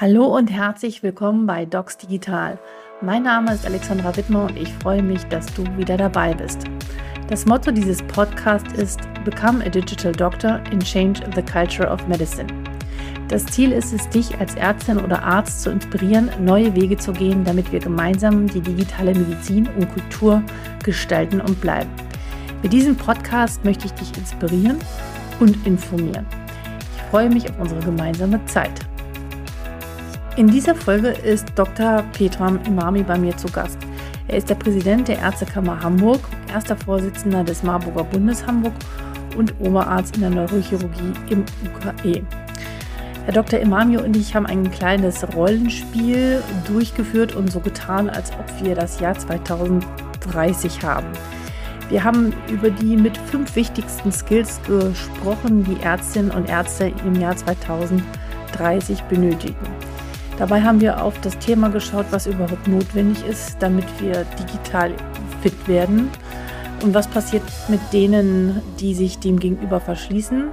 Hallo und herzlich willkommen bei Docs Digital. Mein Name ist Alexandra Wittmer und ich freue mich, dass du wieder dabei bist. Das Motto dieses Podcasts ist Become a Digital Doctor and Change the Culture of Medicine. Das Ziel ist es, dich als Ärztin oder Arzt zu inspirieren, neue Wege zu gehen, damit wir gemeinsam die digitale Medizin und Kultur gestalten und bleiben. Mit diesem Podcast möchte ich dich inspirieren und informieren. Ich freue mich auf unsere gemeinsame Zeit. In dieser Folge ist Dr. Petram Imami bei mir zu Gast. Er ist der Präsident der Ärztekammer Hamburg, erster Vorsitzender des Marburger Bundes Hamburg und Oberarzt in der Neurochirurgie im UKE. Herr Dr. Imami und ich haben ein kleines Rollenspiel durchgeführt und so getan, als ob wir das Jahr 2030 haben. Wir haben über die mit fünf wichtigsten Skills gesprochen, die Ärztinnen und Ärzte im Jahr 2030 benötigen. Dabei haben wir auf das Thema geschaut, was überhaupt notwendig ist, damit wir digital fit werden und was passiert mit denen, die sich dem gegenüber verschließen.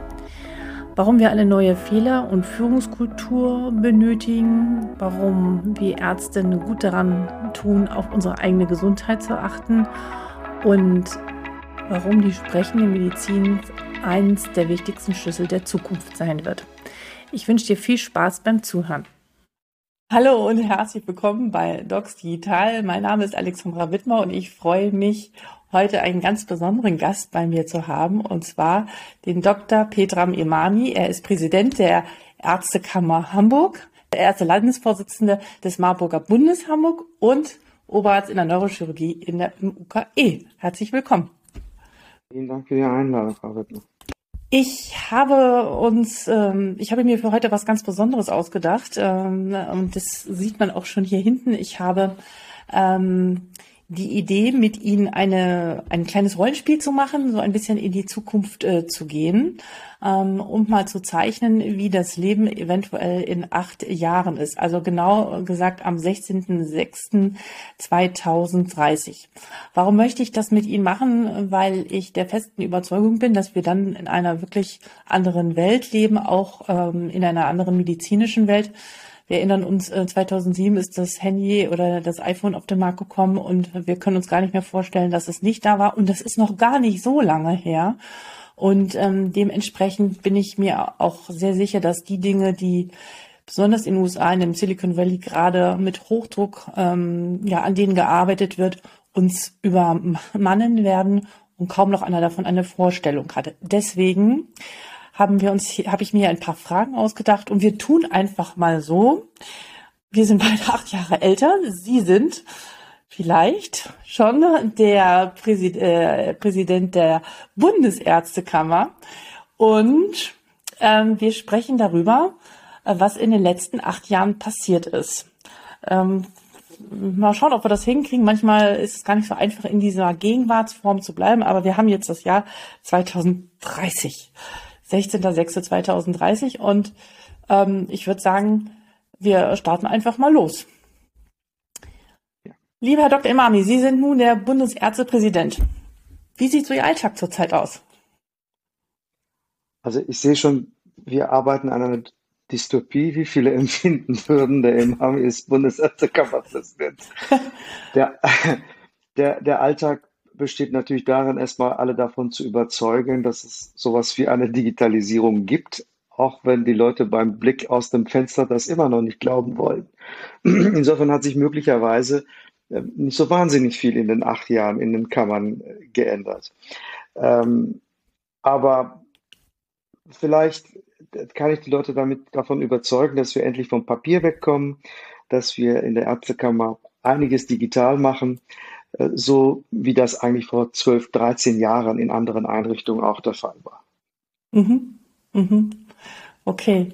Warum wir eine neue Fehler- und Führungskultur benötigen, warum wir Ärzte gut daran tun, auf unsere eigene Gesundheit zu achten und warum die sprechende Medizin eins der wichtigsten Schlüssel der Zukunft sein wird. Ich wünsche dir viel Spaß beim Zuhören. Hallo und herzlich willkommen bei Docs Digital. Mein Name ist Alexandra Wittmer und ich freue mich, heute einen ganz besonderen Gast bei mir zu haben, und zwar den Dr. Petram Imami. Er ist Präsident der Ärztekammer Hamburg, der erste Landesvorsitzende des Marburger Bundes Hamburg und Oberarzt in der Neurochirurgie in der UKE. Herzlich willkommen. Vielen Dank für die Einladung, Frau Wittmer. Ich habe uns, ähm, ich habe mir für heute was ganz Besonderes ausgedacht ähm, und das sieht man auch schon hier hinten. Ich habe ähm, die Idee, mit Ihnen eine, ein kleines Rollenspiel zu machen, so ein bisschen in die Zukunft äh, zu gehen, ähm, um mal zu zeichnen, wie das Leben eventuell in acht Jahren ist. Also genau gesagt am 16.06.2030. Warum möchte ich das mit Ihnen machen? Weil ich der festen Überzeugung bin, dass wir dann in einer wirklich anderen Welt leben, auch ähm, in einer anderen medizinischen Welt wir erinnern uns, 2007 äh, ist das Handy oder das iPhone auf den Markt gekommen und wir können uns gar nicht mehr vorstellen, dass es nicht da war. Und das ist noch gar nicht so lange her. Und ähm, dementsprechend bin ich mir auch sehr sicher, dass die Dinge, die besonders in den USA, in dem Silicon Valley gerade mit Hochdruck, ähm, ja, an denen gearbeitet wird, uns übermannen werden und kaum noch einer davon eine Vorstellung hatte. Deswegen haben wir uns, habe ich mir ein paar Fragen ausgedacht und wir tun einfach mal so. Wir sind beide acht Jahre älter. Sie sind vielleicht schon der Präsid äh, Präsident der Bundesärztekammer und ähm, wir sprechen darüber, äh, was in den letzten acht Jahren passiert ist. Ähm, mal schauen, ob wir das hinkriegen. Manchmal ist es gar nicht so einfach, in dieser Gegenwartsform zu bleiben, aber wir haben jetzt das Jahr 2030. 16.06.2030 und ähm, ich würde sagen, wir starten einfach mal los. Ja. Lieber Herr Dr. Imami, Sie sind nun der Bundesärztepräsident. Wie sieht so Ihr Alltag zurzeit aus? Also ich sehe schon, wir arbeiten an einer Dystopie, wie viele empfinden würden. Der Imami ist Bundesärztekammerpräsident. der, der, der Alltag besteht natürlich darin, erstmal alle davon zu überzeugen, dass es sowas wie eine Digitalisierung gibt, auch wenn die Leute beim Blick aus dem Fenster das immer noch nicht glauben wollen. Insofern hat sich möglicherweise äh, nicht so wahnsinnig viel in den acht Jahren in den Kammern äh, geändert. Ähm, aber vielleicht kann ich die Leute damit davon überzeugen, dass wir endlich vom Papier wegkommen, dass wir in der Ärztekammer einiges digital machen, äh, so wie das eigentlich vor 12, 13 Jahren in anderen Einrichtungen auch der Fall war. Mhm. Mhm. Okay.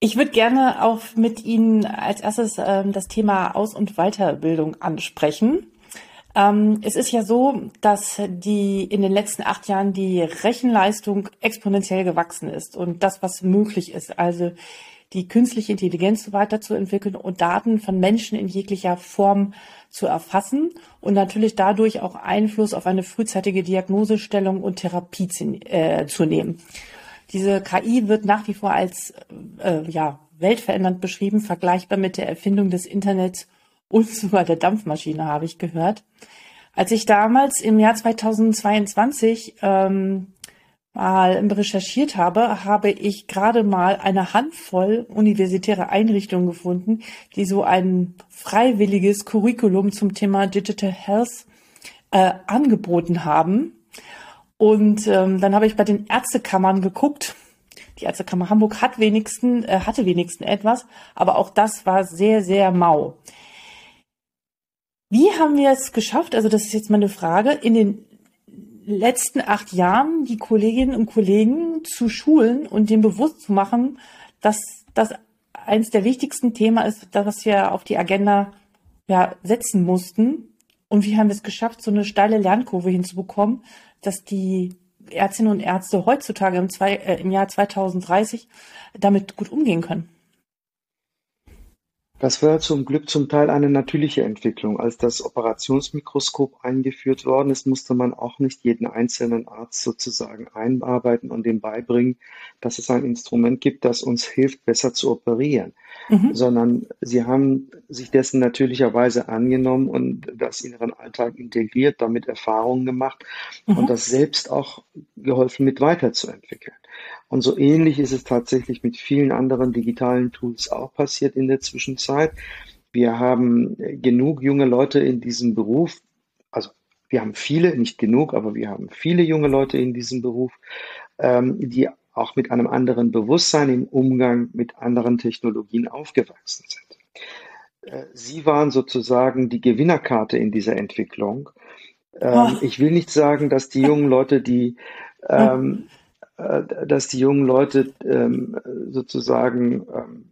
Ich würde gerne auch mit Ihnen als erstes ähm, das Thema Aus- und Weiterbildung ansprechen. Ähm, es ist ja so, dass die in den letzten acht Jahren die Rechenleistung exponentiell gewachsen ist und das, was möglich ist, also die künstliche Intelligenz weiterzuentwickeln und Daten von Menschen in jeglicher Form zu erfassen und natürlich dadurch auch Einfluss auf eine frühzeitige Diagnosestellung und Therapie zu, äh, nehmen. Diese KI wird nach wie vor als äh, ja, weltverändernd beschrieben, vergleichbar mit der Erfindung des Internets und sogar der Dampfmaschine, habe ich gehört. Als ich damals im Jahr 2022 ähm, mal recherchiert habe, habe ich gerade mal eine Handvoll universitäre Einrichtungen gefunden, die so ein freiwilliges Curriculum zum Thema Digital Health äh, angeboten haben. Und ähm, dann habe ich bei den Ärztekammern geguckt. Die Ärztekammer Hamburg hat wenigsten, äh, hatte wenigsten etwas, aber auch das war sehr, sehr mau. Wie haben wir es geschafft? Also das ist jetzt meine Frage, in den letzten acht Jahren die Kolleginnen und Kollegen zu schulen und dem bewusst zu machen, dass das eines der wichtigsten Themen ist, das wir auf die Agenda ja, setzen mussten. Und wie haben wir es geschafft, so eine steile Lernkurve hinzubekommen, dass die Ärztinnen und Ärzte heutzutage im, zwei, äh, im Jahr 2030 damit gut umgehen können? Das war zum Glück zum Teil eine natürliche Entwicklung. Als das Operationsmikroskop eingeführt worden ist, musste man auch nicht jeden einzelnen Arzt sozusagen einarbeiten und dem beibringen, dass es ein Instrument gibt, das uns hilft, besser zu operieren, mhm. sondern sie haben sich dessen natürlicherweise angenommen und das in ihren Alltag integriert, damit Erfahrungen gemacht mhm. und das selbst auch geholfen, mit weiterzuentwickeln. Und so ähnlich ist es tatsächlich mit vielen anderen digitalen Tools auch passiert in der Zwischenzeit. Wir haben genug junge Leute in diesem Beruf, also wir haben viele, nicht genug, aber wir haben viele junge Leute in diesem Beruf, ähm, die auch mit einem anderen Bewusstsein im Umgang mit anderen Technologien aufgewachsen sind. Äh, sie waren sozusagen die Gewinnerkarte in dieser Entwicklung. Ähm, oh. Ich will nicht sagen, dass die jungen Leute, die ähm, äh, dass die jungen Leute ähm, sozusagen ähm,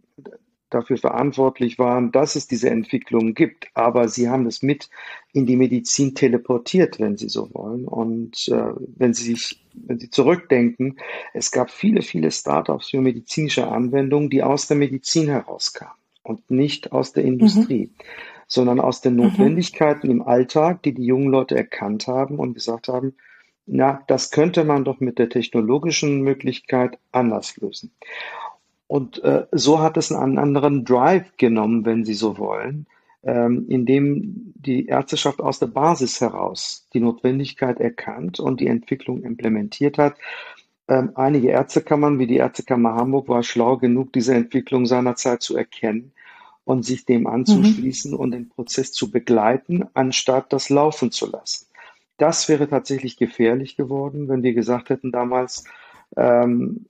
dafür verantwortlich waren, dass es diese Entwicklung gibt. Aber sie haben es mit in die Medizin teleportiert, wenn Sie so wollen. Und äh, wenn Sie sich, wenn Sie zurückdenken, es gab viele, viele Startups für medizinische Anwendungen, die aus der Medizin herauskamen und nicht aus der Industrie. Mhm. sondern aus den mhm. Notwendigkeiten mhm. im Alltag, die die jungen Leute erkannt haben und gesagt haben, na, das könnte man doch mit der technologischen Möglichkeit anders lösen. Und äh, so hat es einen anderen Drive genommen, wenn Sie so wollen, ähm, indem die Ärzteschaft aus der Basis heraus die Notwendigkeit erkannt und die Entwicklung implementiert hat. Ähm, einige Ärztekammern, wie die Ärztekammer Hamburg, war schlau genug, diese Entwicklung seinerzeit zu erkennen und sich dem anzuschließen mhm. und den Prozess zu begleiten, anstatt das laufen zu lassen. Das wäre tatsächlich gefährlich geworden, wenn wir gesagt hätten damals, ähm,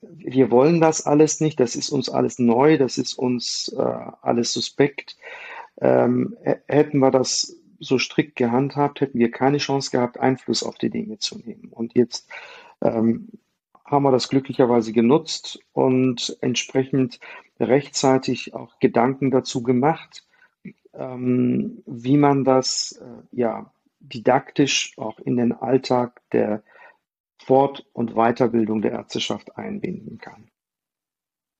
wir wollen das alles nicht, das ist uns alles neu, das ist uns äh, alles suspekt. Ähm, hätten wir das so strikt gehandhabt, hätten wir keine Chance gehabt, Einfluss auf die Dinge zu nehmen. Und jetzt ähm, haben wir das glücklicherweise genutzt und entsprechend rechtzeitig auch Gedanken dazu gemacht, ähm, wie man das äh, ja didaktisch auch in den Alltag der Fort- und Weiterbildung der Ärzteschaft einbinden kann.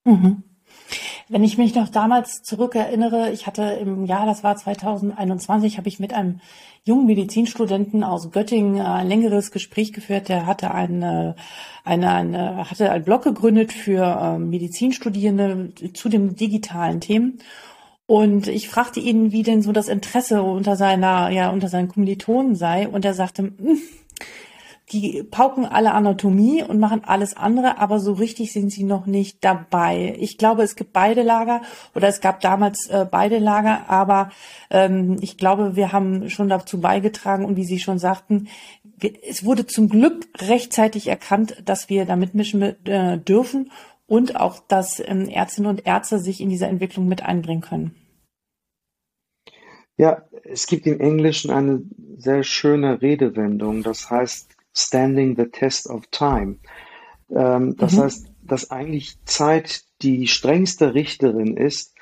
Mhm. Wenn ich mich noch damals zurückerinnere, ich hatte im Jahr, das war 2021, habe ich mit einem jungen Medizinstudenten aus Göttingen ein längeres Gespräch geführt. Der hatte eine, eine, eine hatte einen Blog gegründet für ähm, Medizinstudierende zu den digitalen Themen. Und ich fragte ihn, wie denn so das Interesse unter seiner, ja, unter seinen Kommilitonen sei. Und er sagte, hm, die pauken alle Anatomie und machen alles andere, aber so richtig sind sie noch nicht dabei. Ich glaube, es gibt beide Lager oder es gab damals äh, beide Lager, aber ähm, ich glaube, wir haben schon dazu beigetragen und wie Sie schon sagten, es wurde zum Glück rechtzeitig erkannt, dass wir da mitmischen äh, dürfen und auch, dass ähm, Ärztinnen und Ärzte sich in dieser Entwicklung mit einbringen können. Ja, es gibt im Englischen eine sehr schöne Redewendung, das heißt Standing the Test of Time. Ähm, das mhm. heißt, dass eigentlich Zeit die strengste Richterin ist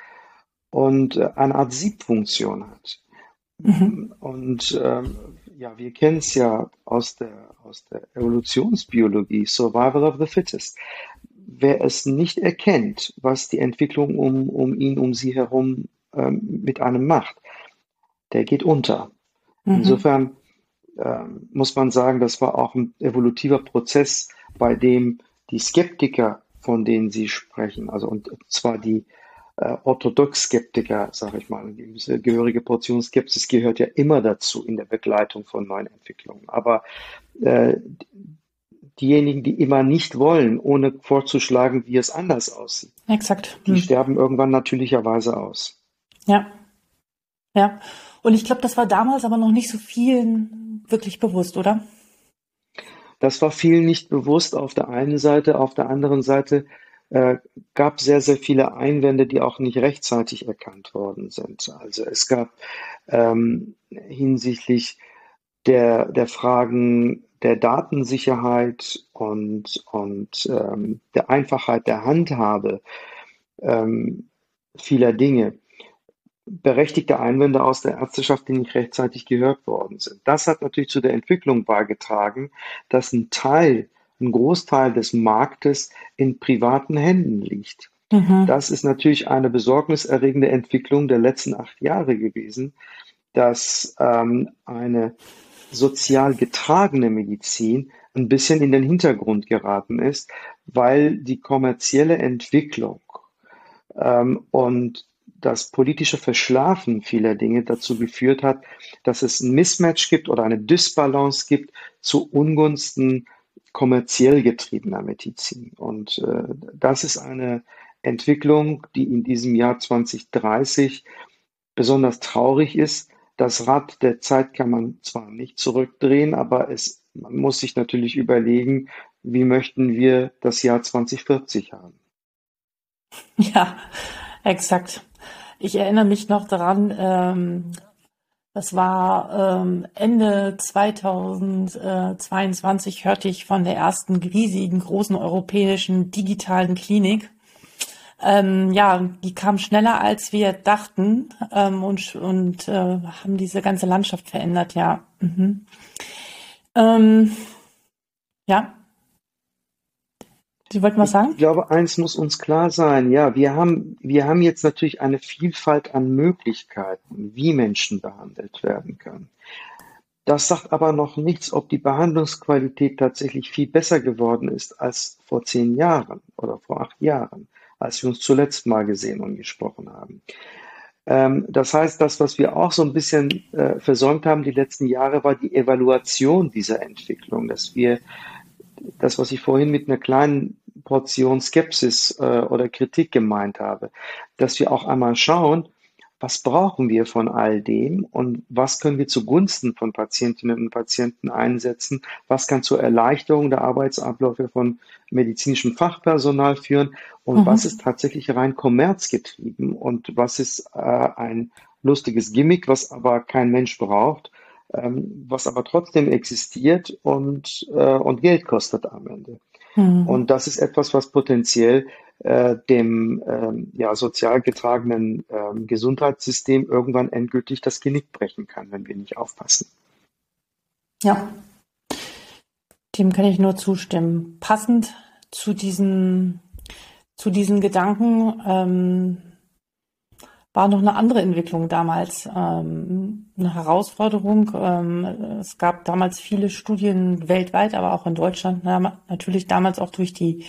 und äh, eine Art Siebfunktion hat. Mhm. Und ähm, ja, wir kennen es ja aus der, aus der Evolutionsbiologie, Survival of the Fittest wer es nicht erkennt, was die Entwicklung um, um ihn, um sie herum ähm, mit einem macht, der geht unter. Mhm. Insofern ähm, muss man sagen, das war auch ein evolutiver Prozess, bei dem die Skeptiker von denen Sie sprechen. Also und zwar die äh, Orthodox-Skeptiker, sage ich mal. Diese gehörige Portion Skepsis gehört ja immer dazu in der Begleitung von neuen Entwicklungen. Aber äh, diejenigen, die immer nicht wollen, ohne vorzuschlagen, wie es anders aussieht, Exakt. die hm. sterben irgendwann natürlicherweise aus. Ja. Ja. Und ich glaube, das war damals aber noch nicht so vielen wirklich bewusst, oder? Das war vielen nicht bewusst auf der einen Seite. Auf der anderen Seite äh, gab sehr, sehr viele Einwände, die auch nicht rechtzeitig erkannt worden sind. Also es gab ähm, hinsichtlich der, der Fragen der Datensicherheit und, und ähm, der Einfachheit der Handhabe ähm, vieler Dinge berechtigte Einwände aus der Ärzteschaft, die nicht rechtzeitig gehört worden sind. Das hat natürlich zu der Entwicklung beigetragen, dass ein Teil, ein Großteil des Marktes in privaten Händen liegt. Mhm. Das ist natürlich eine besorgniserregende Entwicklung der letzten acht Jahre gewesen, dass ähm, eine sozial getragene Medizin ein bisschen in den Hintergrund geraten ist, weil die kommerzielle Entwicklung ähm, und das politische Verschlafen vieler Dinge dazu geführt hat, dass es ein Mismatch gibt oder eine Dysbalance gibt zu Ungunsten kommerziell getriebener Medizin. Und äh, das ist eine Entwicklung, die in diesem Jahr 2030 besonders traurig ist. Das Rad der Zeit kann man zwar nicht zurückdrehen, aber es, man muss sich natürlich überlegen, wie möchten wir das Jahr 2040 haben. Ja, exakt. Ich erinnere mich noch daran, ähm, das war ähm, Ende 2022 hörte ich von der ersten riesigen großen europäischen digitalen Klinik. Ähm, ja, die kam schneller als wir dachten ähm, und, und äh, haben diese ganze Landschaft verändert, ja. Mhm. Ähm, ja. Sie wollten was sagen? Ich glaube, eins muss uns klar sein. Ja, wir haben, wir haben jetzt natürlich eine Vielfalt an Möglichkeiten, wie Menschen behandelt werden können. Das sagt aber noch nichts, ob die Behandlungsqualität tatsächlich viel besser geworden ist als vor zehn Jahren oder vor acht Jahren, als wir uns zuletzt mal gesehen und gesprochen haben. Ähm, das heißt, das, was wir auch so ein bisschen äh, versäumt haben die letzten Jahre, war die Evaluation dieser Entwicklung, dass wir das, was ich vorhin mit einer kleinen Portion Skepsis äh, oder Kritik gemeint habe, dass wir auch einmal schauen, was brauchen wir von all dem und was können wir zugunsten von Patientinnen und Patienten einsetzen, was kann zur Erleichterung der Arbeitsabläufe von medizinischem Fachpersonal führen und mhm. was ist tatsächlich rein kommerzgetrieben und was ist äh, ein lustiges Gimmick, was aber kein Mensch braucht ähm, was aber trotzdem existiert und, äh, und Geld kostet am Ende. Mhm. Und das ist etwas, was potenziell äh, dem ähm, ja, sozial getragenen ähm, Gesundheitssystem irgendwann endgültig das Genick brechen kann, wenn wir nicht aufpassen. Ja, dem kann ich nur zustimmen. Passend zu diesen, zu diesen Gedanken ähm, war noch eine andere Entwicklung damals, ähm, eine Herausforderung. Ähm, es gab damals viele Studien weltweit, aber auch in Deutschland, na, natürlich damals auch durch die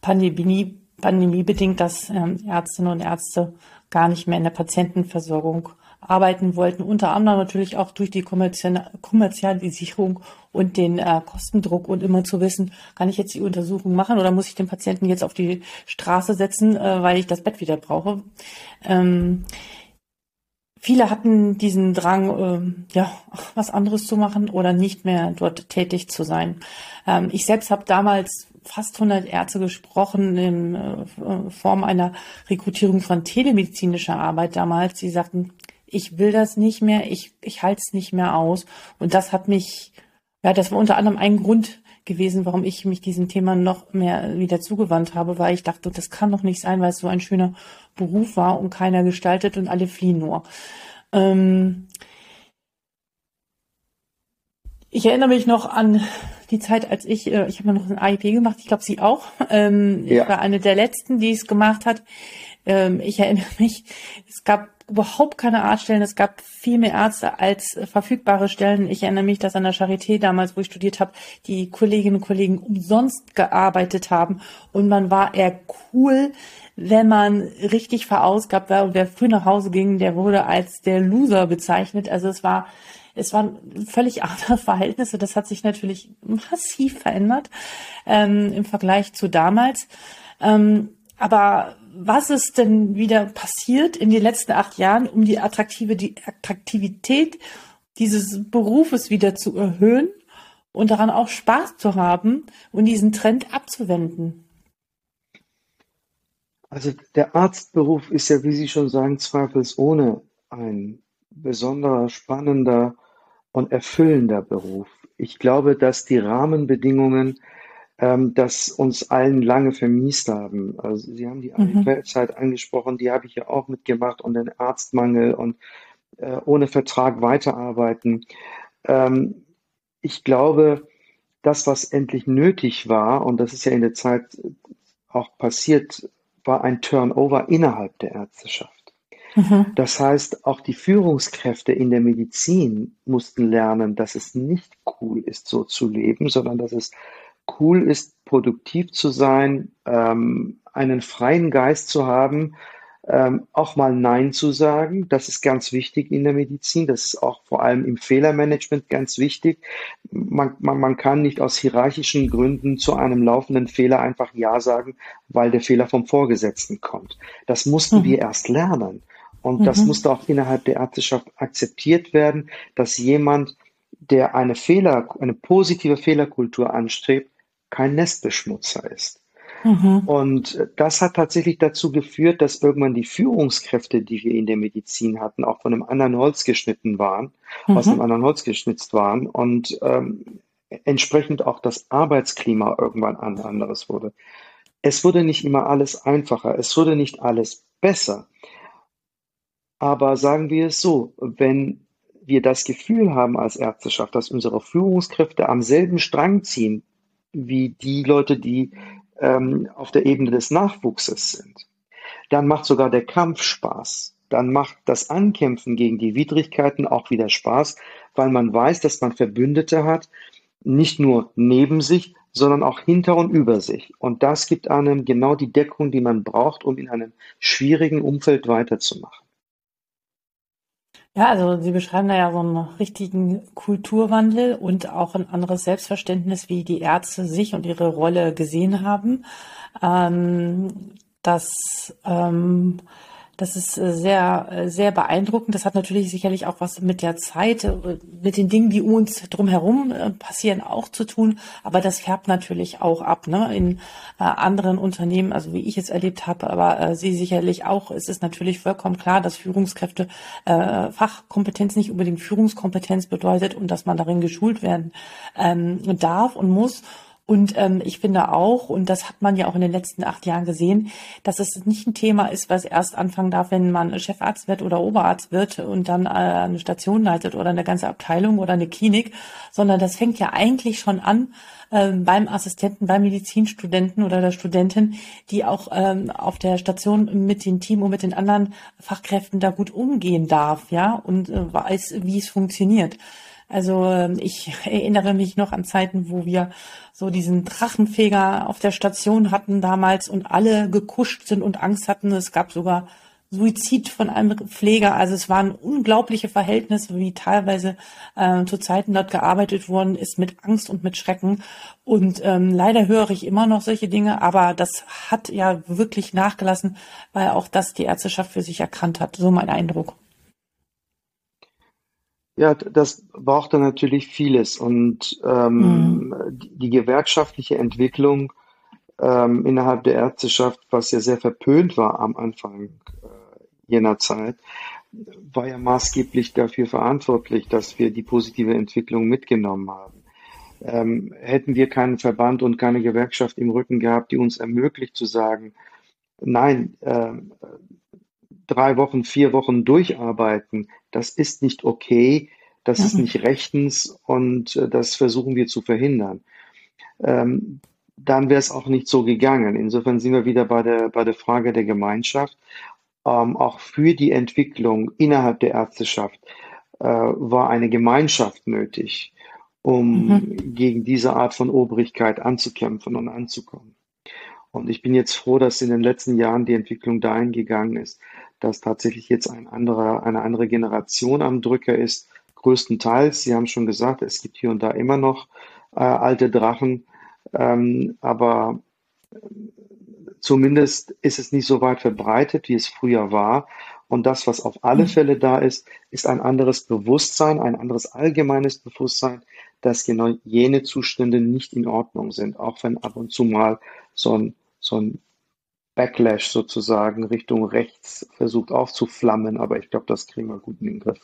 Pandemie, Pandemie bedingt, dass ähm, Ärztinnen und Ärzte gar nicht mehr in der Patientenversorgung arbeiten wollten, unter anderem natürlich auch durch die Kommerzialisierung und den äh, Kostendruck und immer zu wissen, kann ich jetzt die Untersuchung machen oder muss ich den Patienten jetzt auf die Straße setzen, äh, weil ich das Bett wieder brauche. Ähm, viele hatten diesen Drang, äh, ja, was anderes zu machen oder nicht mehr dort tätig zu sein. Ähm, ich selbst habe damals fast 100 Ärzte gesprochen in äh, Form einer Rekrutierung von telemedizinischer Arbeit damals. Die sagten, ich will das nicht mehr, ich, ich halte es nicht mehr aus. Und das hat mich, ja, das war unter anderem ein Grund gewesen, warum ich mich diesem Thema noch mehr wieder zugewandt habe, weil ich dachte, das kann doch nicht sein, weil es so ein schöner Beruf war und keiner gestaltet und alle fliehen nur. Ähm ich erinnere mich noch an die Zeit, als ich, äh, ich habe noch ein AIP gemacht, ich glaube, Sie auch. Ähm, ja. Ich war eine der letzten, die es gemacht hat. Ähm, ich erinnere mich, es gab überhaupt keine Arztstellen. Es gab viel mehr Ärzte als verfügbare Stellen. Ich erinnere mich, dass an der Charité damals, wo ich studiert habe, die Kolleginnen und Kollegen umsonst gearbeitet haben und man war eher cool, wenn man richtig verausgabt war und wer früh nach Hause ging, der wurde als der Loser bezeichnet. Also es war es waren völlig andere Verhältnisse. Das hat sich natürlich massiv verändert ähm, im Vergleich zu damals. Ähm, aber was ist denn wieder passiert in den letzten acht Jahren, um die attraktive, die Attraktivität dieses Berufes wieder zu erhöhen und daran auch Spaß zu haben und diesen Trend abzuwenden? Also der Arztberuf ist ja, wie Sie schon sagen, zweifelsohne ein besonderer, spannender und erfüllender Beruf. Ich glaube, dass die Rahmenbedingungen ähm, das uns allen lange vermiest haben. Also Sie haben die mhm. Zeit angesprochen, die habe ich ja auch mitgemacht und den Arztmangel und äh, ohne Vertrag weiterarbeiten. Ähm, ich glaube, das, was endlich nötig war, und das ist ja in der Zeit auch passiert, war ein Turnover innerhalb der Ärzteschaft. Mhm. Das heißt, auch die Führungskräfte in der Medizin mussten lernen, dass es nicht cool ist, so zu leben, sondern dass es cool ist, produktiv zu sein, ähm, einen freien Geist zu haben, ähm, auch mal Nein zu sagen. Das ist ganz wichtig in der Medizin. Das ist auch vor allem im Fehlermanagement ganz wichtig. Man, man, man kann nicht aus hierarchischen Gründen zu einem laufenden Fehler einfach Ja sagen, weil der Fehler vom Vorgesetzten kommt. Das mussten mhm. wir erst lernen. Und mhm. das musste auch innerhalb der Ärzteschaft akzeptiert werden, dass jemand, der eine Fehler, eine positive Fehlerkultur anstrebt, kein Nestbeschmutzer ist. Mhm. Und das hat tatsächlich dazu geführt, dass irgendwann die Führungskräfte, die wir in der Medizin hatten, auch von einem anderen Holz geschnitten waren, mhm. aus einem anderen Holz geschnitzt waren und ähm, entsprechend auch das Arbeitsklima irgendwann ein anderes wurde. Es wurde nicht immer alles einfacher, es wurde nicht alles besser. Aber sagen wir es so, wenn wir das Gefühl haben als Ärzteschaft, dass unsere Führungskräfte am selben Strang ziehen, wie die Leute, die ähm, auf der Ebene des Nachwuchses sind. Dann macht sogar der Kampf Spaß. Dann macht das Ankämpfen gegen die Widrigkeiten auch wieder Spaß, weil man weiß, dass man Verbündete hat, nicht nur neben sich, sondern auch hinter und über sich. Und das gibt einem genau die Deckung, die man braucht, um in einem schwierigen Umfeld weiterzumachen. Ja, also Sie beschreiben da ja so einen richtigen Kulturwandel und auch ein anderes Selbstverständnis, wie die Ärzte sich und ihre Rolle gesehen haben. Ähm, das ähm, das ist äh, sehr, äh, sehr beeindruckend. Das hat natürlich sicherlich auch was mit der Zeit, äh, mit den Dingen, die uns drumherum passieren, auch zu tun. Aber das färbt natürlich auch ab, ne? In anderen Unternehmen, also wie ich es erlebt habe, aber Sie sicherlich auch. Es ist natürlich vollkommen klar, dass Führungskräfte äh, Fachkompetenz nicht unbedingt Führungskompetenz bedeutet und dass man darin geschult werden ähm, darf und muss. Und ähm, ich finde auch, und das hat man ja auch in den letzten acht Jahren gesehen, dass es nicht ein Thema ist, was erst anfangen darf, wenn man Chefarzt wird oder Oberarzt wird und dann äh, eine Station leitet oder eine ganze Abteilung oder eine Klinik, sondern das fängt ja eigentlich schon an äh, beim Assistenten, beim Medizinstudenten oder der Studentin, die auch ähm, auf der Station mit dem Team und mit den anderen Fachkräften da gut umgehen darf, ja, und äh, weiß, wie es funktioniert. Also ähm, ich erinnere mich noch an Zeiten, wo wir so diesen Drachenfeger auf der Station hatten damals und alle gekuscht sind und Angst hatten. Es gab sogar Suizid von einem Pfleger. Also es waren unglaubliche Verhältnisse, wie teilweise äh, zu Zeiten dort gearbeitet worden ist mit Angst und mit Schrecken. Und ähm, leider höre ich immer noch solche Dinge, aber das hat ja wirklich nachgelassen, weil auch das die Ärzteschaft für sich erkannt hat. So mein Eindruck. Ja, das brauchte natürlich vieles und ähm, mhm. die gewerkschaftliche Entwicklung ähm, innerhalb der Ärzteschaft, was ja sehr verpönt war am Anfang äh, jener Zeit, war ja maßgeblich dafür verantwortlich, dass wir die positive Entwicklung mitgenommen haben. Ähm, hätten wir keinen Verband und keine Gewerkschaft im Rücken gehabt, die uns ermöglicht zu sagen, nein, äh, drei Wochen, vier Wochen durcharbeiten, das ist nicht okay, das mhm. ist nicht rechtens und äh, das versuchen wir zu verhindern. Ähm, dann wäre es auch nicht so gegangen. Insofern sind wir wieder bei der, bei der Frage der Gemeinschaft. ähm, auch für die Entwicklung innerhalb der Ärzteschaft äh, war eine Gemeinschaft nötig, um mhm. gegen diese Art von Obrigkeit anzukämpfen und anzukommen. Und ich bin jetzt froh, dass in den letzten Jahren die Entwicklung dahin gegangen ist, dass tatsächlich jetzt ein anderer, eine andere Generation am Drücker ist. Größtenteils, Sie haben schon gesagt, es gibt hier und da immer noch äh, alte Drachen, ähm, aber zumindest ist es nicht so weit verbreitet, wie es früher war. Und das, was auf alle mhm. Fälle da ist, ist ein anderes Bewusstsein, ein anderes allgemeines Bewusstsein, dass genau jene Zustände nicht in Ordnung sind, auch wenn ab und zu mal so ein, so ein Backlash sozusagen Richtung rechts versucht aufzuflammen. Aber ich glaube, das kriegen wir gut in den Griff.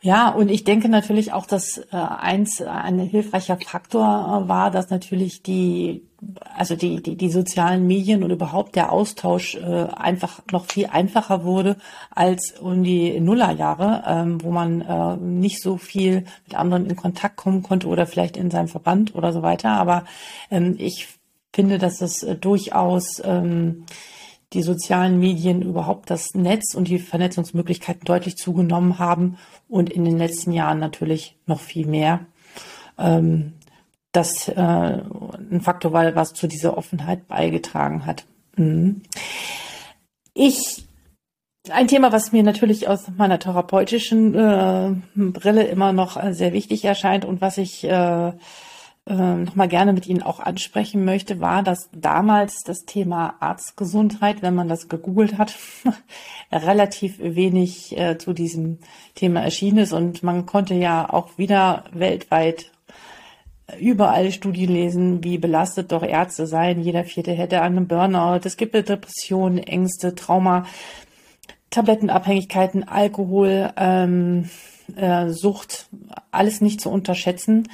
Ja, und ich denke natürlich auch, dass äh, eins ein hilfreicher Faktor äh, war, dass natürlich die also die, die, die sozialen Medien und überhaupt der Austausch äh, einfach noch viel einfacher wurde als um die Nullerjahre, ähm, wo man äh, nicht so viel mit anderen in Kontakt kommen konnte oder vielleicht in seinem Verband oder so weiter. Aber ähm, ich finde, dass es äh, durchaus ähm, die sozialen Medien überhaupt das Netz und die Vernetzungsmöglichkeiten deutlich zugenommen haben und in den letzten Jahren natürlich noch viel mehr. Ähm, das äh, ein Faktor war, was zu dieser Offenheit beigetragen hat. Mhm. Ich ein Thema, was mir natürlich aus meiner therapeutischen äh, Brille immer noch sehr wichtig erscheint und was ich äh, äh, nochmal gerne mit Ihnen auch ansprechen möchte, war, dass damals das Thema Arztgesundheit, wenn man das gegoogelt hat, relativ wenig äh, zu diesem Thema erschienen ist. Und man konnte ja auch wieder weltweit überall Studien lesen, wie belastet doch Ärzte seien. Jeder Vierte hätte einen Burnout. Es gibt Depressionen, Ängste, Trauma, Tablettenabhängigkeiten, Alkohol, ähm, äh, Sucht, alles nicht zu unterschätzen.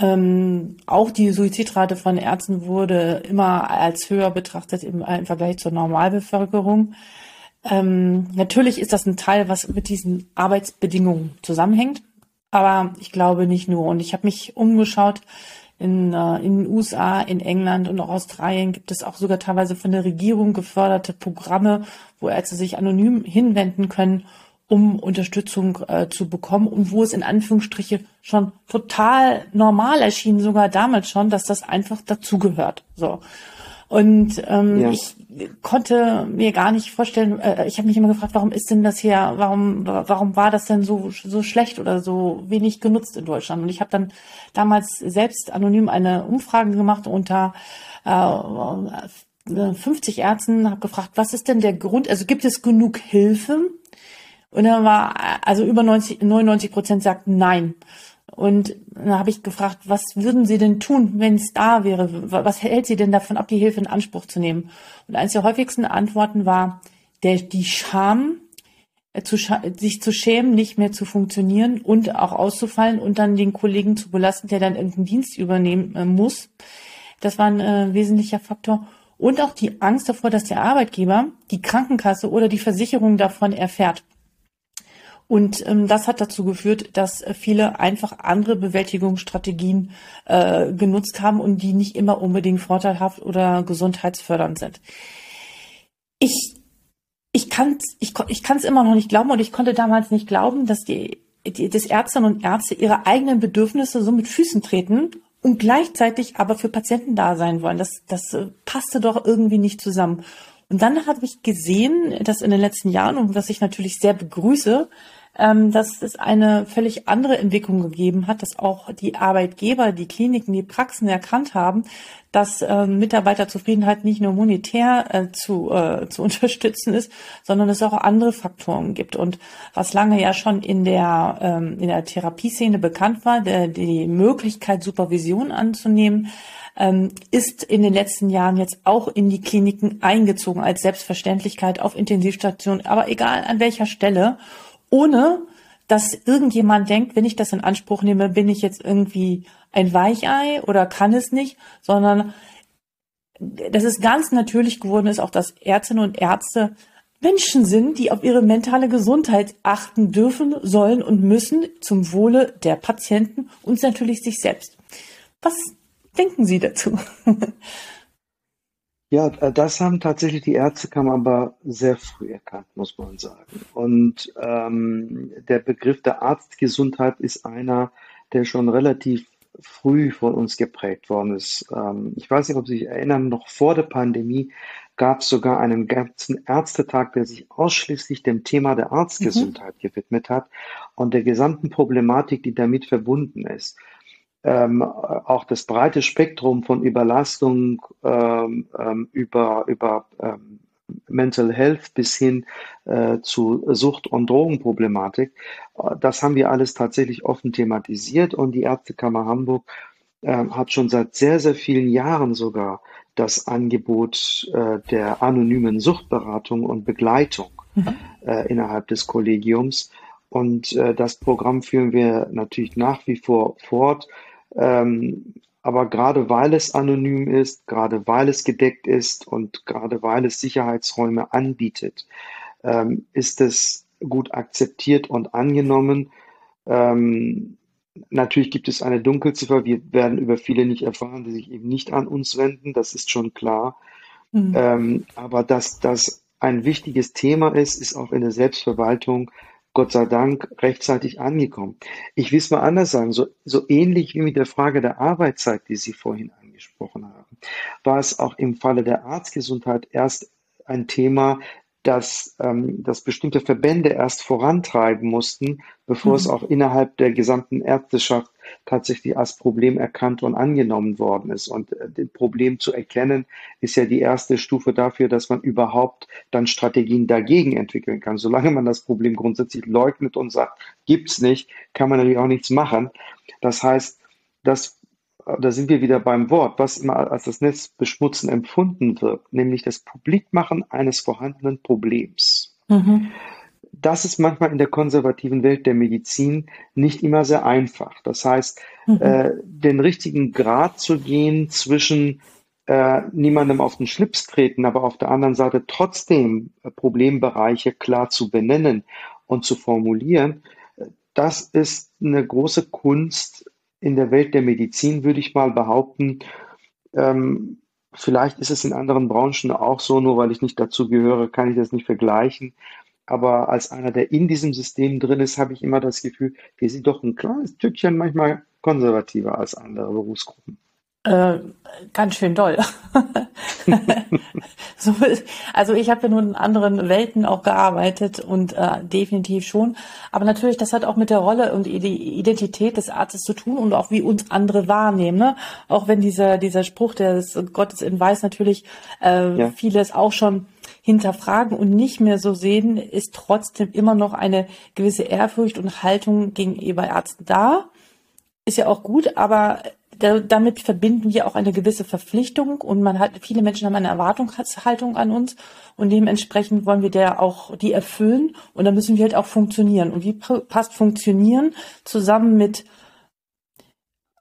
Ähm, auch die Suizidrate von Ärzten wurde immer als höher betrachtet im, im Vergleich zur Normalbevölkerung. Ähm, natürlich ist das ein Teil, was mit diesen Arbeitsbedingungen zusammenhängt, aber ich glaube nicht nur. Und ich habe mich umgeschaut. In, äh, in den USA, in England und auch Australien gibt es auch sogar teilweise von der Regierung geförderte Programme, wo Ärzte sich anonym hinwenden können, um Unterstützung äh, zu bekommen und wo es in Anführungsstriche schon total normal erschien, sogar damals schon, dass das einfach dazugehört. So. Und ähm, ja. ich konnte mir gar nicht vorstellen, äh, ich habe mich immer gefragt, warum ist denn das hier, warum, warum war das denn so, so schlecht oder so wenig genutzt in Deutschland? Und ich habe dann damals selbst anonym eine Umfrage gemacht unter äh, 50 Ärzten, habe gefragt, was ist denn der Grund, also gibt es genug Hilfe und dann war, also über 90, 99 Prozent sagten nein. Und dann habe ich gefragt, was würden Sie denn tun, wenn es da wäre? Was hält Sie denn davon ab, die Hilfe in Anspruch zu nehmen? Und eines der häufigsten Antworten war, der, die Scham, äh, zu, sich zu schämen, nicht mehr zu funktionieren und auch auszufallen und dann den Kollegen zu belasten, der dann irgendeinen Dienst übernehmen äh, muss. Das war ein äh, wesentlicher Faktor. Und auch die Angst davor, dass der Arbeitgeber, die Krankenkasse oder die Versicherung davon erfährt. Und ähm, das hat dazu geführt, dass viele einfach andere Bewältigungsstrategien äh, genutzt haben und die nicht immer unbedingt vorteilhaft oder gesundheitsfördernd sind. Ich ich kann es ich, ich kann's immer noch nicht glauben und ich konnte damals nicht glauben, dass die, die dass Ärztinnen und Ärzte ihre eigenen Bedürfnisse so mit Füßen treten und gleichzeitig aber für Patienten da sein wollen. Das, das äh, passte doch irgendwie nicht zusammen. Und dann habe ich gesehen, dass in den letzten Jahren, und was ich natürlich sehr begrüße, dass es eine völlig andere Entwicklung gegeben hat, dass auch die Arbeitgeber, die Kliniken, die Praxen erkannt haben, dass äh, Mitarbeiterzufriedenheit nicht nur monetär äh, zu, äh, zu unterstützen ist, sondern es auch andere Faktoren gibt. Und was lange ja schon in der, ähm, in der Therapieszene bekannt war, der, die Möglichkeit, Supervision anzunehmen, ähm, ist in den letzten Jahren jetzt auch in die Kliniken eingezogen als Selbstverständlichkeit auf Intensivstationen, aber egal an welcher Stelle ohne dass irgendjemand denkt, wenn ich das in Anspruch nehme, bin ich jetzt irgendwie ein Weichei oder kann es nicht, sondern dass es ganz natürlich geworden ist, auch dass Ärztinnen und Ärzte Menschen sind, die auf ihre mentale Gesundheit achten dürfen, sollen und müssen zum Wohle der Patienten und natürlich sich selbst. Was denken Sie dazu? Ja, äh, das haben tatsächlich die Ärztekammer aber sehr früh erkannt, muss man sagen. Und ähm, der Begriff der Arztgesundheit ist einer, der schon relativ früh von uns geprägt worden ist. Ähm, ich weiß nicht, ob Sie sich erinnern, noch vor der Pandemie gab es sogar einen ganzen Ärztetag, der sich ausschließlich dem Thema der Arztgesundheit mhm. gewidmet hat und der gesamten Problematik, die damit verbunden ist ähm, auch das breite Spektrum von Überlastung ähm, ähm, über, über ähm, Mental Health bis hin äh, zu Sucht- und Drogenproblematik. Das haben wir alles tatsächlich offen thematisiert und die Ärztekammer Hamburg äh, hat schon seit sehr, sehr vielen Jahren sogar das Angebot äh, der anonymen Suchtberatung und Begleitung mhm. äh, innerhalb des Kollegiums. Und äh, das Programm führen wir natürlich nach wie vor fort. Ähm, aber gerade weil es anonym ist, gerade weil es gedeckt ist und gerade weil es Sicherheitsräume anbietet, ähm, ist es gut akzeptiert und angenommen. Ähm, natürlich gibt es eine Dunkelziffer. Wir werden über viele nicht erfahren, die sich eben nicht an uns wenden. Das ist schon klar. Mhm. Ähm, aber dass das ein wichtiges Thema ist, ist auch in der Selbstverwaltung Gott sei Dank rechtzeitig angekommen. Ich will es mal anders sagen, so, so ähnlich wie mit der Frage der Arbeitszeit, die Sie vorhin angesprochen haben, war es auch im Falle der Arztgesundheit erst ein Thema, dass, ähm, dass bestimmte Verbände erst vorantreiben mussten, bevor mhm. es auch innerhalb der gesamten Ärzteschaft tatsächlich als Problem erkannt und angenommen worden ist. Und äh, das Problem zu erkennen, ist ja die erste Stufe dafür, dass man überhaupt dann Strategien dagegen entwickeln kann. Solange man das Problem grundsätzlich leugnet und sagt, gibt's nicht, kann man natürlich auch nichts machen. Das heißt, das da sind wir wieder beim Wort, was immer als das Netzbeschmutzen empfunden wird, nämlich das Publikmachen eines vorhandenen Problems. Mhm. Das ist manchmal in der konservativen Welt der Medizin nicht immer sehr einfach. Das heißt, mhm. äh, den richtigen Grad zu gehen zwischen äh, niemandem auf den Schlips treten, aber auf der anderen Seite trotzdem Problembereiche klar zu benennen und zu formulieren, das ist eine große Kunst, in der Welt der Medizin, würde ich mal behaupten. Ähm, vielleicht ist es in anderen Branchen auch so, nur weil ich nicht dazu gehöre, kann ich das nicht vergleichen. Aber als einer, der in diesem System drin ist, habe ich immer das Gefühl, wir sind doch ein kleines Stückchen manchmal konservativer als andere Berufsgruppen. Äh, ganz schön doll. so, also ich habe ja nur in anderen Welten auch gearbeitet und äh, definitiv schon. Aber natürlich, das hat auch mit der Rolle und die Identität des Arztes zu tun und auch wie uns andere wahrnehmen. Ne? Auch wenn dieser dieser Spruch des Gottes in Weiß natürlich äh, ja. vieles auch schon hinterfragen und nicht mehr so sehen, ist trotzdem immer noch eine gewisse Ehrfurcht und Haltung gegenüber Ärzten da. Ist ja auch gut, aber da, damit verbinden wir auch eine gewisse Verpflichtung und man hat, viele Menschen haben eine Erwartungshaltung an uns und dementsprechend wollen wir der auch die erfüllen und dann müssen wir halt auch funktionieren. Und wie passt funktionieren zusammen mit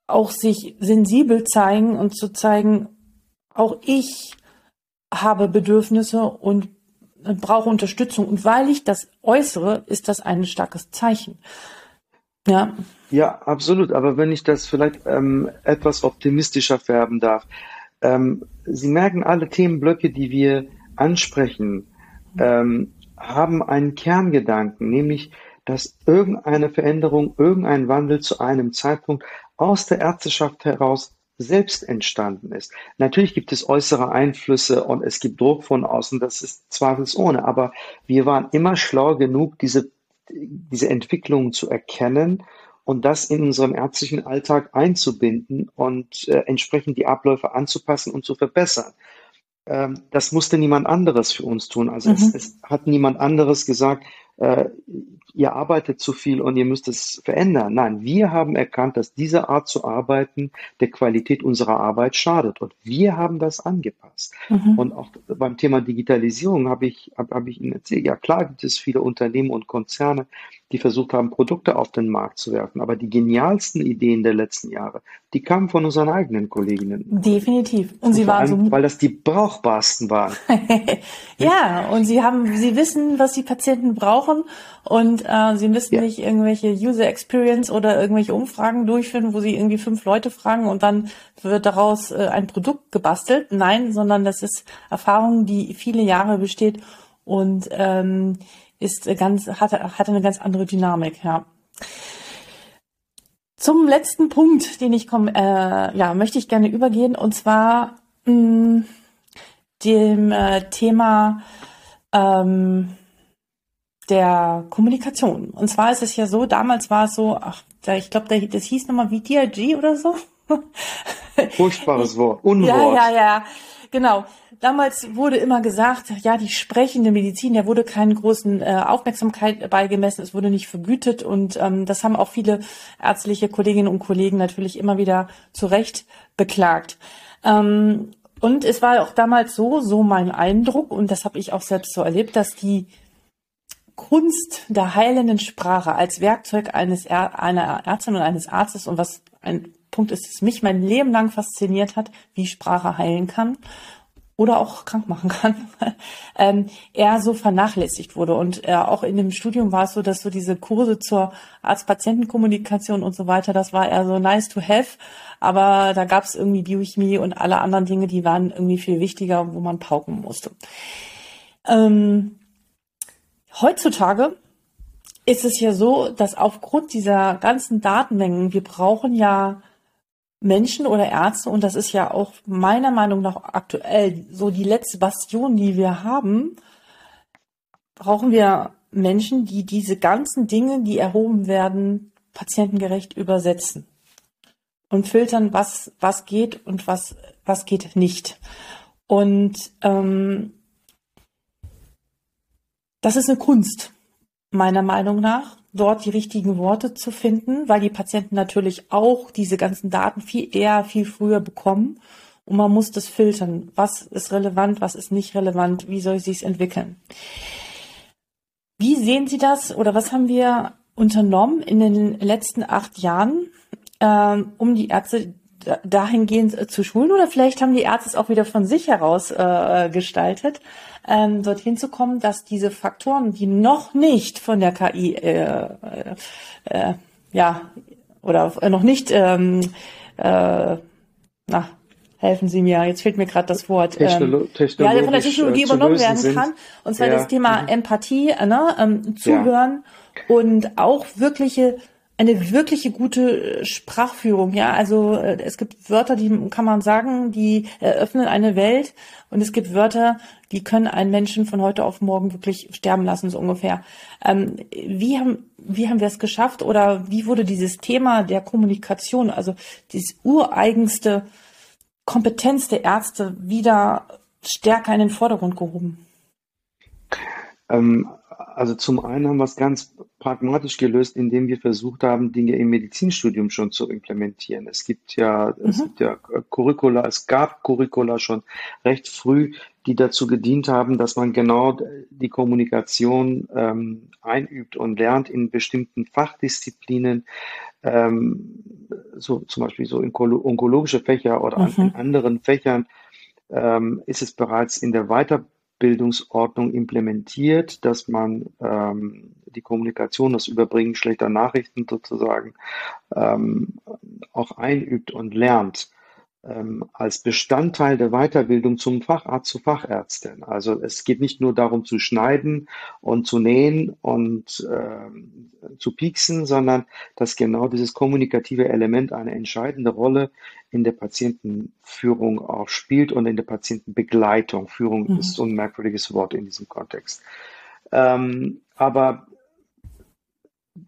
auch sich sensibel zeigen und zu zeigen, auch ich habe Bedürfnisse und brauche Unterstützung. Und weil ich das äußere, ist das ein starkes Zeichen. Ja. Ja, absolut. Aber wenn ich das vielleicht ähm, etwas optimistischer färben darf. Ähm, Sie merken, alle Themenblöcke, die wir ansprechen, ähm, haben einen Kerngedanken, nämlich, dass irgendeine Veränderung, irgendein Wandel zu einem Zeitpunkt aus der Ärzteschaft heraus selbst entstanden ist. Natürlich gibt es äußere Einflüsse und es gibt Druck von außen, das ist zweifelsohne, aber wir waren immer schlau genug, diese, diese Entwicklungen zu erkennen und das in unserem ärztlichen Alltag einzubinden und äh, entsprechend die Abläufe anzupassen und zu verbessern. Ähm, das musste niemand anderes für uns tun. Also mhm. es, es, hat niemand anderes gesagt, äh, ihr arbeitet zu viel und ihr müsst es verändern. Nein, wir haben erkannt, dass diese Art zu arbeiten der Qualität unserer Arbeit schadet und wir haben das angepasst. Mhm. Und auch beim Thema Digitalisierung habe ich, habe hab ich Ihnen erzählt, ja klar gibt es viele Unternehmen und Konzerne, die versucht haben, Produkte auf den Markt zu werfen. Aber die genialsten Ideen der letzten Jahre, die kamen von unseren eigenen Kolleginnen. Definitiv. Und, und sie waren allem, so, weil das die brauchbarsten waren. ja, und sie haben, sie wissen, was die Patienten brauchen und äh, sie müssen ja. nicht irgendwelche User Experience oder irgendwelche Umfragen durchführen, wo sie irgendwie fünf Leute fragen und dann wird daraus äh, ein Produkt gebastelt. Nein, sondern das ist Erfahrung, die viele Jahre besteht und ähm, ist ganz, hat, hat eine ganz andere Dynamik, ja. Zum letzten Punkt, den ich komme, äh, ja, möchte ich gerne übergehen, und zwar mh, mm, dem äh, Thema ähm, der Kommunikation. Und zwar ist es ja so, damals war es so, ach, ich glaube, das hieß nochmal wie DRG oder so. Furchtbares Wort, Unwort. Ja, ja, ja, genau damals wurde immer gesagt, ja, die sprechende Medizin, der wurde keine großen äh, Aufmerksamkeit beigemessen, es wurde nicht vergütet und ähm, das haben auch viele ärztliche Kolleginnen und Kollegen natürlich immer wieder zu Recht beklagt. Ähm, und es war auch damals so, so mein Eindruck, und das habe ich auch selbst so erlebt, dass die Kunst der heilenden Sprache als Werkzeug eines er einer Ärztin und eines Arztes und was ein Punkt ist, das mich mein Leben lang fasziniert hat, wie Sprache heilen kann oder auch krank machen kann, ähm, er so vernachlässigt wurde. Und äh, auch in dem Studium war es so, dass so diese Kurse zur Arzt-Patienten-Kommunikation und so weiter, das war eher so nice to have, aber da gab es irgendwie Biochemie und alle anderen Dinge, die waren irgendwie viel wichtiger, wo man pauken musste. Ähm, heutzutage ist es ja so, dass aufgrund dieser ganzen Datenmengen, wir brauchen ja Menschen oder Ärzte, und das ist ja auch meiner Meinung nach aktuell so die letzte Bastion, die wir haben, brauchen wir Menschen, die diese ganzen Dinge, die erhoben werden, patientengerecht übersetzen und filtern, was, was geht und was, was geht nicht. Und ähm, das ist eine Kunst, meiner Meinung nach dort die richtigen Worte zu finden, weil die Patienten natürlich auch diese ganzen Daten viel eher, viel früher bekommen. Und man muss das filtern. Was ist relevant, was ist nicht relevant, wie soll sich entwickeln? Wie sehen Sie das oder was haben wir unternommen in den letzten acht Jahren, ähm, um die Ärzte dahingehend zu schulen? Oder vielleicht haben die Ärzte es auch wieder von sich heraus äh, gestaltet, ähm, dorthin zu kommen, dass diese Faktoren, die noch nicht von der KI äh, äh, äh, ja oder noch nicht ähm, äh, na, helfen Sie mir, jetzt fehlt mir gerade das Wort, Technolo ähm, ja, von der Technologie übernommen werden sind. kann. Und zwar ja. das Thema mhm. Empathie, ne, ähm, zuhören ja. und auch wirkliche eine wirkliche gute Sprachführung, ja. Also äh, es gibt Wörter, die kann man sagen, die eröffnen eine Welt und es gibt Wörter, die können einen Menschen von heute auf morgen wirklich sterben lassen, so ungefähr. Ähm, wie haben wie haben wir es geschafft oder wie wurde dieses Thema der Kommunikation, also dieses ureigenste Kompetenz der Ärzte wieder stärker in den Vordergrund gehoben? Ähm, also zum einen haben wir es ganz pragmatisch gelöst, indem wir versucht haben, Dinge im Medizinstudium schon zu implementieren. Es gibt ja, mhm. es gibt ja Curricula, es gab Curricula schon recht früh, die dazu gedient haben, dass man genau die Kommunikation ähm, einübt und lernt in bestimmten Fachdisziplinen, ähm, so zum Beispiel so in onkologische Fächer oder mhm. in anderen Fächern ähm, ist es bereits in der Weiterbildung Bildungsordnung implementiert, dass man ähm, die Kommunikation, das Überbringen schlechter Nachrichten sozusagen ähm, auch einübt und lernt ähm, als Bestandteil der Weiterbildung zum Facharzt zu Fachärztin. Also es geht nicht nur darum zu schneiden und zu nähen und äh, zu pieksen, sondern dass genau dieses kommunikative Element eine entscheidende Rolle in der Patientenführung auch spielt und in der Patientenbegleitung. Führung mhm. ist so ein merkwürdiges Wort in diesem Kontext. Ähm, aber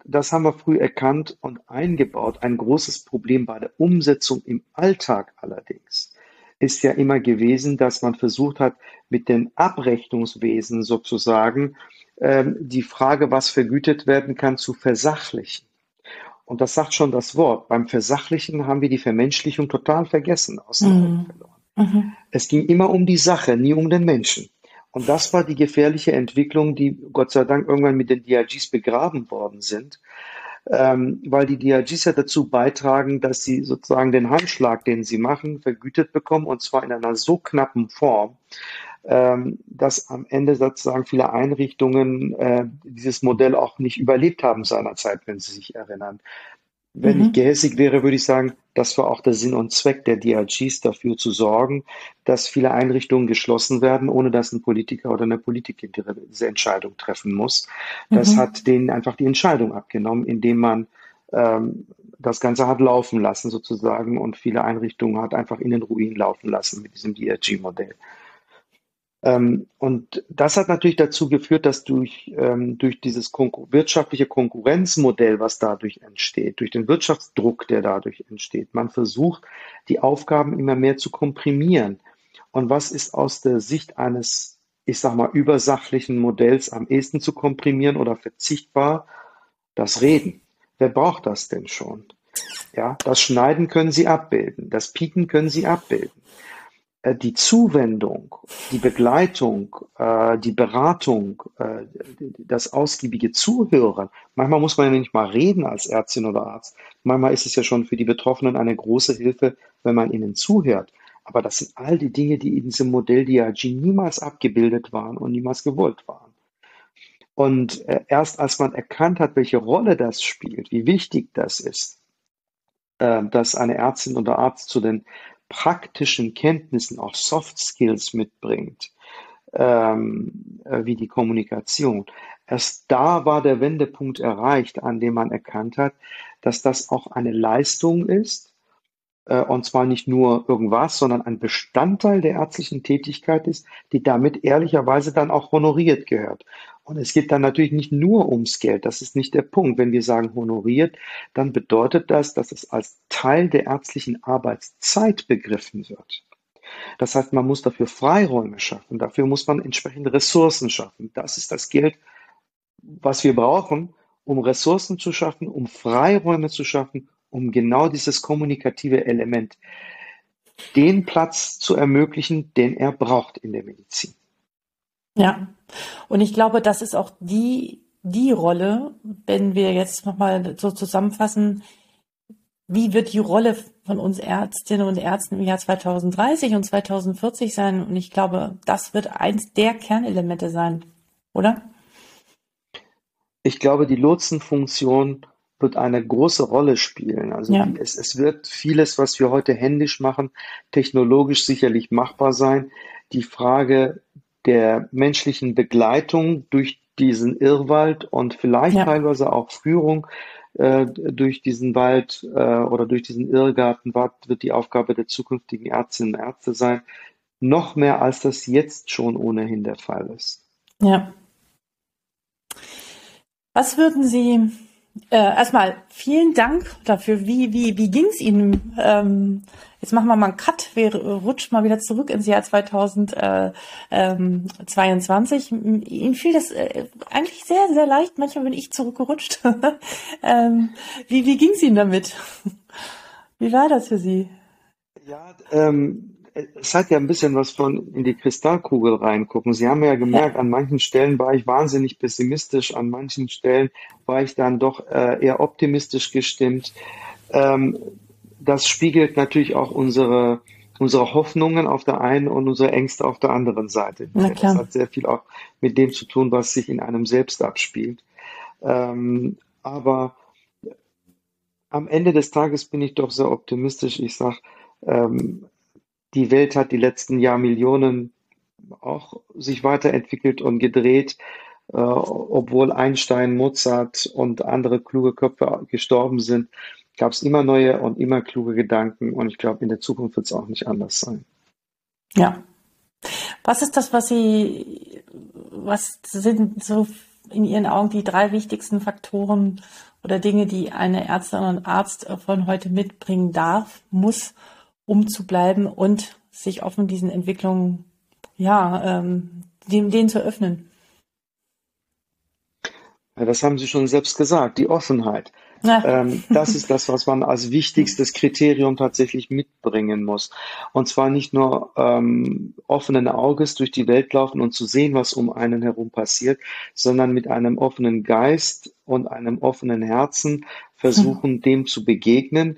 das haben wir früh erkannt und eingebaut. Ein großes Problem bei der Umsetzung im Alltag allerdings ist ja immer gewesen, dass man versucht hat, mit den Abrechnungswesen sozusagen ähm, die Frage, was vergütet werden kann, zu versachlichen. Und das sagt schon das Wort. Beim Versachlichen haben wir die Vermenschlichung total vergessen, aus mhm. Verloren. Mhm. Es ging immer um die Sache, nie um den Menschen. Und das war die gefährliche Entwicklung, die Gott sei Dank irgendwann mit den DRGs begraben worden sind, ähm, weil die DRGs ja dazu beitragen, dass sie sozusagen den Handschlag, den sie machen, vergütet bekommen und zwar in einer so knappen Form, dass am Ende sozusagen viele Einrichtungen äh, dieses Modell auch nicht überlebt haben seinerzeit, wenn Sie sich erinnern. Wenn mhm. ich gehässig wäre, würde ich sagen, das war auch der Sinn und Zweck der DRGs, dafür zu sorgen, dass viele Einrichtungen geschlossen werden, ohne dass ein Politiker oder eine Politikerin diese Entscheidung treffen muss. Das mhm. hat denen einfach die Entscheidung abgenommen, indem man ähm, das Ganze hat laufen lassen sozusagen und viele Einrichtungen hat einfach in den Ruin laufen lassen mit diesem DRG-Modell. Ähm, und das hat natürlich dazu geführt, dass durch, ähm, durch dieses Konkur wirtschaftliche Konkurrenzmodell, was dadurch entsteht, durch den Wirtschaftsdruck, der dadurch entsteht, man versucht, die Aufgaben immer mehr zu komprimieren. Und was ist aus der Sicht eines, ich sag mal, übersachlichen Modells am ehesten zu komprimieren oder verzichtbar? Das Reden. Wer braucht das denn schon? Ja, das Schneiden können Sie abbilden, das Pieken können Sie abbilden. Äh, die Zuwendung, die Begleitung, äh, die Beratung, äh, das ausgiebige Zuhören. Manchmal muss man ja nicht mal reden als Ärztin oder Arzt. Manchmal ist es ja schon für die Betroffenen eine große Hilfe, wenn man ihnen zuhört. Aber das sind all die Dinge, die in diesem Modell DRG niemals abgebildet waren und niemals gewollt waren. Und erst als man erkannt hat, welche Rolle das spielt, wie wichtig das ist, dass eine Ärztin oder Arzt zu den praktischen Kenntnissen, auch Soft Skills mitbringt, ähm, äh, wie die Kommunikation. Erst da war der Wendepunkt erreicht, an dem man erkannt hat, dass das auch eine Leistung ist, äh, und zwar nicht nur irgendwas, sondern ein Bestandteil der ärztlichen Tätigkeit ist, die damit ehrlicherweise dann auch honoriert gehört. Und es geht dann natürlich nicht nur ums Geld, das ist nicht der Punkt. Wenn wir sagen honoriert, dann bedeutet das, dass es als Teil der ärztlichen Arbeitszeit begriffen wird. Das heißt, man muss dafür Freiräume schaffen, dafür muss man entsprechende Ressourcen schaffen. Das ist das Geld, was wir brauchen, um Ressourcen zu schaffen, um Freiräume zu schaffen, um genau dieses kommunikative Element, den Platz zu ermöglichen, den er braucht in der Medizin. Ja, und ich glaube, das ist auch die, die Rolle, wenn wir jetzt nochmal so zusammenfassen, wie wird die Rolle von uns Ärztinnen und Ärzten im Jahr 2030 und 2040 sein? Und ich glaube, das wird eins der Kernelemente sein, oder? Ich glaube, die Lotsenfunktion wird eine große Rolle spielen. Also ja. es, es wird vieles, was wir heute händisch machen, technologisch sicherlich machbar sein. Die Frage der menschlichen Begleitung durch diesen Irrwald und vielleicht ja. teilweise auch Führung äh, durch diesen Wald äh, oder durch diesen Irrgarten wird die Aufgabe der zukünftigen Ärztinnen und Ärzte sein, noch mehr als das jetzt schon ohnehin der Fall ist. Ja. Was würden Sie äh, erstmal vielen Dank dafür. Wie, wie, wie ging es Ihnen? Ähm, jetzt machen wir mal einen Cut. Wir rutschen mal wieder zurück ins Jahr 2022. Ihnen fiel das äh, eigentlich sehr, sehr leicht. Manchmal bin ich zurückgerutscht. ähm, wie wie ging es Ihnen damit? wie war das für Sie? Ja, ähm, es hat ja ein bisschen was von in die Kristallkugel reingucken. Sie haben ja gemerkt, an manchen Stellen war ich wahnsinnig pessimistisch, an manchen Stellen war ich dann doch äh, eher optimistisch gestimmt. Ähm, das spiegelt natürlich auch unsere, unsere Hoffnungen auf der einen und unsere Ängste auf der anderen Seite. Das hat sehr viel auch mit dem zu tun, was sich in einem selbst abspielt. Ähm, aber am Ende des Tages bin ich doch sehr optimistisch. Ich sage, ähm, die Welt hat die letzten Jahrmillionen auch sich weiterentwickelt und gedreht, äh, obwohl Einstein, Mozart und andere kluge Köpfe gestorben sind, gab es immer neue und immer kluge Gedanken und ich glaube, in der Zukunft wird es auch nicht anders sein. Ja. Was ist das, was Sie, was sind so in Ihren Augen die drei wichtigsten Faktoren oder Dinge, die eine Ärztin und Arzt von heute mitbringen darf, muss, um zu bleiben und sich offen diesen Entwicklungen, ja, ähm, dem, denen zu öffnen? Ja, das haben Sie schon selbst gesagt, die Offenheit. Ja. Ähm, das ist das, was man als wichtigstes Kriterium tatsächlich mitbringen muss. Und zwar nicht nur ähm, offenen Auges durch die Welt laufen und zu sehen, was um einen herum passiert, sondern mit einem offenen Geist und einem offenen Herzen versuchen, hm. dem zu begegnen,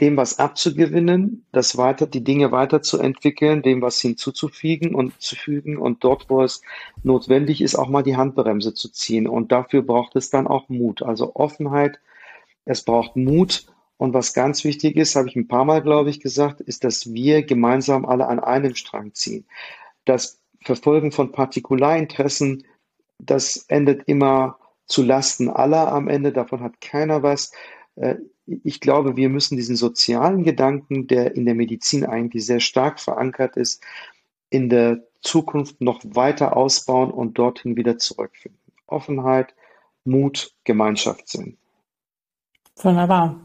dem was abzugewinnen, das weiter, die Dinge weiterzuentwickeln, dem was hinzuzufügen und zu fügen und dort, wo es notwendig ist, auch mal die Handbremse zu ziehen. Und dafür braucht es dann auch Mut. Also Offenheit, es braucht Mut. Und was ganz wichtig ist, habe ich ein paar Mal, glaube ich, gesagt, ist, dass wir gemeinsam alle an einem Strang ziehen. Das Verfolgen von Partikularinteressen, das endet immer zu Lasten aller am Ende. Davon hat keiner was. Ich glaube, wir müssen diesen sozialen Gedanken, der in der Medizin eigentlich sehr stark verankert ist, in der Zukunft noch weiter ausbauen und dorthin wieder zurückfinden. Offenheit, Mut, Gemeinschaftssinn. Wunderbar.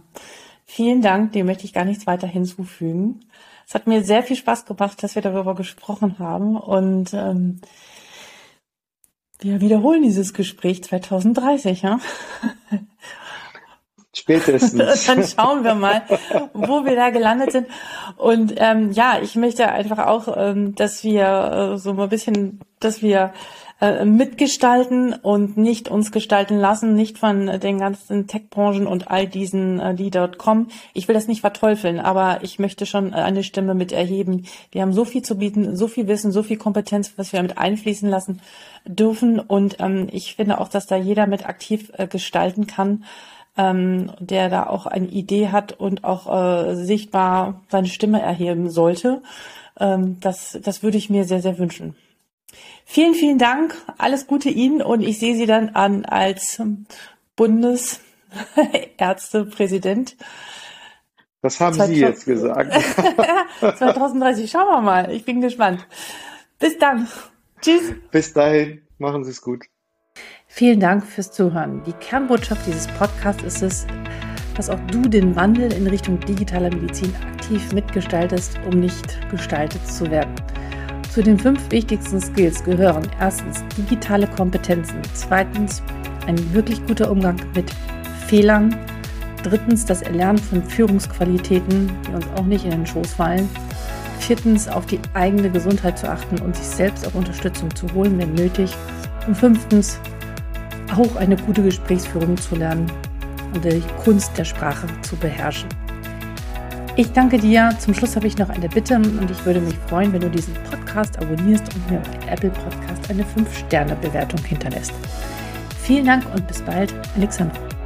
Vielen Dank, dem möchte ich gar nichts weiter hinzufügen. Es hat mir sehr viel Spaß gemacht, dass wir darüber gesprochen haben und ähm, wir wiederholen dieses Gespräch 2030, ja? Spätestens. Dann schauen wir mal, wo wir da gelandet sind. Und ähm, ja, ich möchte einfach auch, ähm, dass wir äh, so ein bisschen, dass wir äh, mitgestalten und nicht uns gestalten lassen, nicht von den ganzen Tech-Branchen und all diesen, äh, die dort kommen. Ich will das nicht verteufeln, aber ich möchte schon eine Stimme mit erheben. Wir haben so viel zu bieten, so viel Wissen, so viel Kompetenz, was wir mit einfließen lassen dürfen. Und ähm, ich finde auch, dass da jeder mit aktiv äh, gestalten kann ähm, der da auch eine Idee hat und auch äh, sichtbar seine Stimme erheben sollte. Ähm, das, das würde ich mir sehr, sehr wünschen. Vielen, vielen Dank. Alles Gute Ihnen und ich sehe Sie dann an als Bundesärztepräsident. Was haben 2000, Sie jetzt gesagt? 2030, schauen wir mal. Ich bin gespannt. Bis dann. Tschüss. Bis dahin. Machen Sie es gut. Vielen Dank fürs Zuhören. Die Kernbotschaft dieses Podcasts ist es, dass auch du den Wandel in Richtung digitaler Medizin aktiv mitgestaltest, um nicht gestaltet zu werden. Zu den fünf wichtigsten Skills gehören erstens digitale Kompetenzen, zweitens ein wirklich guter Umgang mit Fehlern, drittens das Erlernen von Führungsqualitäten, die uns auch nicht in den Schoß fallen, viertens auf die eigene Gesundheit zu achten und sich selbst auch Unterstützung zu holen, wenn nötig und fünftens auch eine gute Gesprächsführung zu lernen und die Kunst der Sprache zu beherrschen. Ich danke dir. Zum Schluss habe ich noch eine Bitte und ich würde mich freuen, wenn du diesen Podcast abonnierst und mir bei Apple Podcast eine 5-Sterne-Bewertung hinterlässt. Vielen Dank und bis bald, Alexandra.